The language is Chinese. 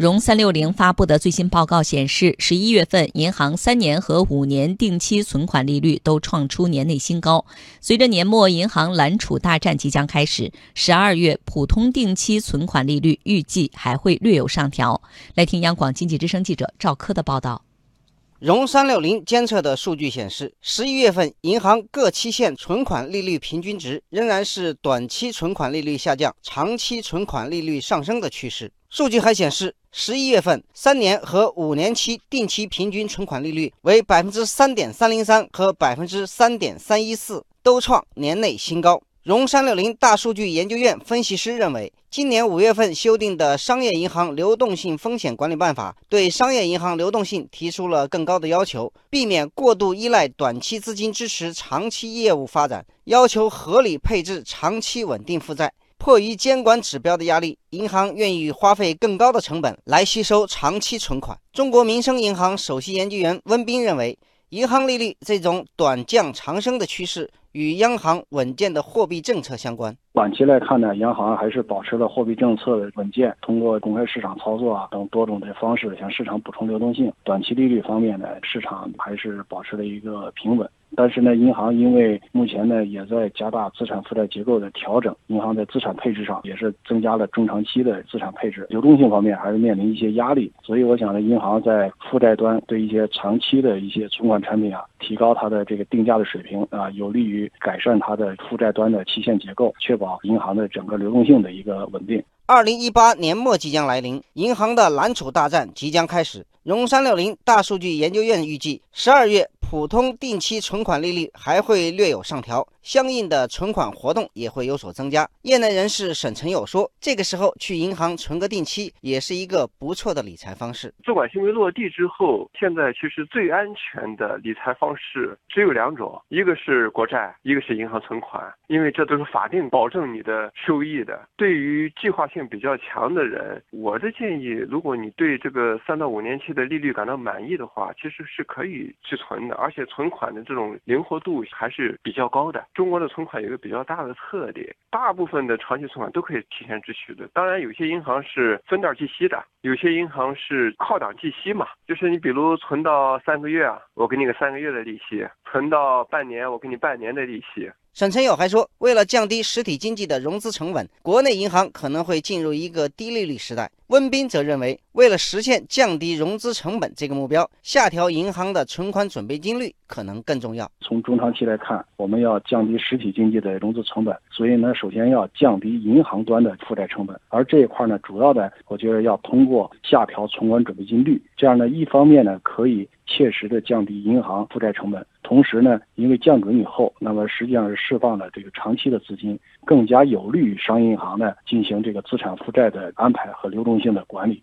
融三六零发布的最新报告显示，十一月份银行三年和五年定期存款利率都创出年内新高。随着年末银行揽储大战即将开始，十二月普通定期存款利率预计还会略有上调。来听央广经济之声记者赵科的报道。融三六零监测的数据显示，十一月份银行各期限存款利率平均值仍然是短期存款利率下降、长期存款利率上升的趋势。数据还显示，十一月份三年和五年期定期平均存款利率为百分之三点三零三和百分之三点三一四，都创年内新高。融三六零大数据研究院分析师认为，今年五月份修订的《商业银行流动性风险管理办法》对商业银行流动性提出了更高的要求，避免过度依赖短期资金支持长期业务发展，要求合理配置长期稳定负债。迫于监管指标的压力，银行愿意花费更高的成本来吸收长期存款。中国民生银行首席研究员温彬认为，银行利率这种短降长升的趋势。与央行稳健的货币政策相关。短期来看呢，央行还是保持了货币政策的稳健，通过公开市场操作啊等多种的方式向市场补充流动性。短期利率方面呢，市场还是保持了一个平稳。但是呢，银行因为目前呢也在加大资产负债结构的调整，银行在资产配置上也是增加了中长期的资产配置，流动性方面还是面临一些压力。所以我想呢，银行在负债端对一些长期的一些存款产品啊，提高它的这个定价的水平啊，有利于改善它的负债端的期限结构，确保银行的整个流动性的一个稳定。二零一八年末即将来临，银行的揽储大战即将开始。融三六零大数据研究院预计，十二月。普通定期存款利率还会略有上调，相应的存款活动也会有所增加。业内人士沈晨友说：“这个时候去银行存个定期，也是一个不错的理财方式。资管新规落地之后，现在其实最安全的理财方式只有两种，一个是国债，一个是银行存款，因为这都是法定保证你的收益的。对于计划性比较强的人，我的建议，如果你对这个三到五年期的利率感到满意的话，其实是可以去存的。”而且存款的这种灵活度还是比较高的。中国的存款有一个比较大的特点，大部分的长期存款都可以提前支取的。当然，有些银行是分段计息的，有些银行是靠档计息嘛，就是你比如存到三个月啊，我给你个三个月的利息；存到半年，我给你半年的利息。沈晨友还说，为了降低实体经济的融资成本，国内银行可能会进入一个低利率时代。温彬则认为，为了实现降低融资成本这个目标，下调银行的存款准备金率可能更重要。从中长期来看，我们要降低实体经济的融资成本，所以呢，首先要降低银行端的负债成本。而这一块呢，主要的，我觉得要通过下调存款准备金率，这样呢，一方面呢，可以切实的降低银行负债成本。同时呢，因为降准以后，那么实际上是释放了这个长期的资金，更加有利于商业银行呢进行这个资产负债的安排和流动性的管理。